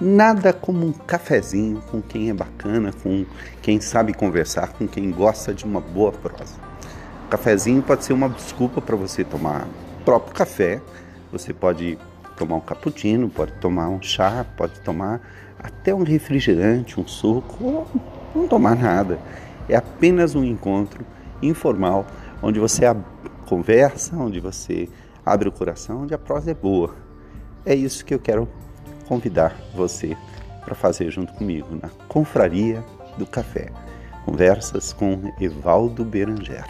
Nada como um cafezinho com quem é bacana, com quem sabe conversar, com quem gosta de uma boa prosa. Cafezinho pode ser uma desculpa para você tomar próprio café, você pode tomar um cappuccino, pode tomar um chá, pode tomar até um refrigerante, um suco, ou não tomar nada. É apenas um encontro informal onde você conversa, onde você abre o coração, onde a prosa é boa. É isso que eu quero convidar você para fazer junto comigo na Confraria do Café. Conversas com Evaldo Beranger.